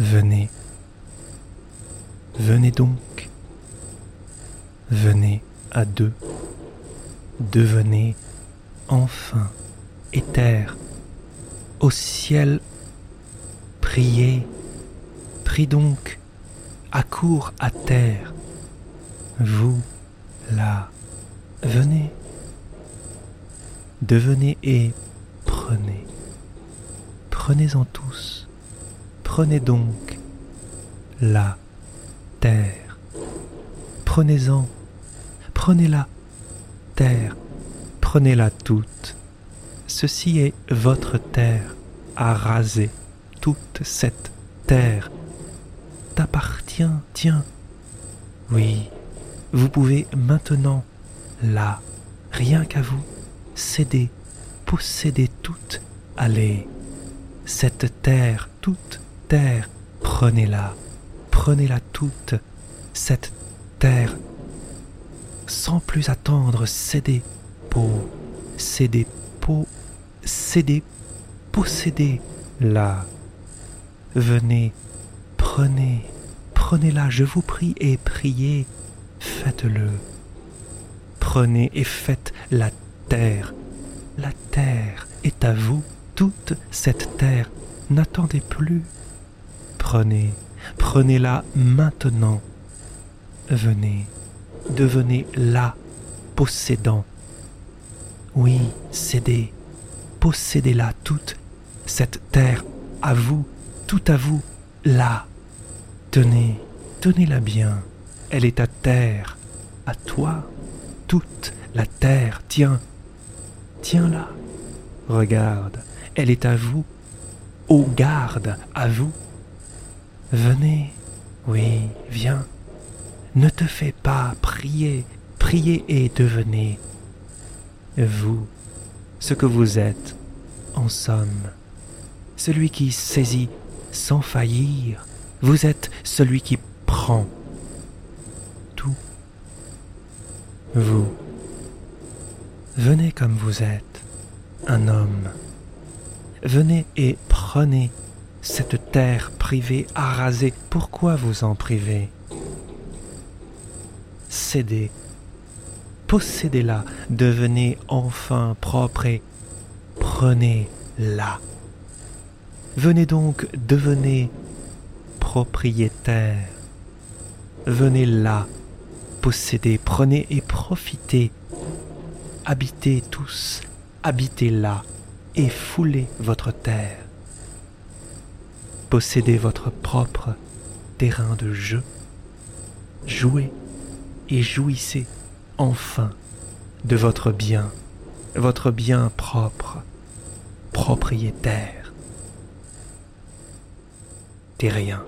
Venez, venez donc, venez à deux, devenez enfin éther, au ciel, priez, prie donc, accours à terre, vous, là, venez, devenez et prenez, prenez-en tous, prenez donc la terre, prenez-en, prenez-la, terre, prenez-la toute, ceci est votre terre à raser, toute cette terre t'appartient, tiens. Oui, vous pouvez maintenant, là, rien qu'à vous, céder, posséder toute, allez, cette terre, toute terre, prenez-la, prenez-la toute, cette terre, sans plus attendre, cédez, peau, cédez, peau, cédez, possédez-la. Venez, prenez, prenez-la, je vous prie, et priez, faites-le. Prenez et faites la terre. La terre est à vous, toute cette terre. N'attendez plus. Prenez, prenez-la maintenant. Venez, devenez la possédant. Oui, cédez, possédez-la toute, cette terre à vous, tout à vous, là. Tenez, tenez-la bien, elle est à terre, à toi, toute la terre, tiens, tiens-la, regarde, elle est à vous, ô garde, à vous. Venez, oui, viens, ne te fais pas prier, priez et devenez, vous, ce que vous êtes, en somme, celui qui saisit sans faillir, vous êtes celui qui prend tout. Vous, venez comme vous êtes, un homme. Venez et prenez cette terre privée à raser. Pourquoi vous en privez? Cédez, possédez-la, devenez enfin propre et prenez-la. Venez donc, devenez propriétaire. Venez là, possédez, prenez et profitez. Habitez tous, habitez là et foulez votre terre. Possédez votre propre terrain de jeu. Jouez et jouissez enfin de votre bien, votre bien propre, propriétaire. T'es rien.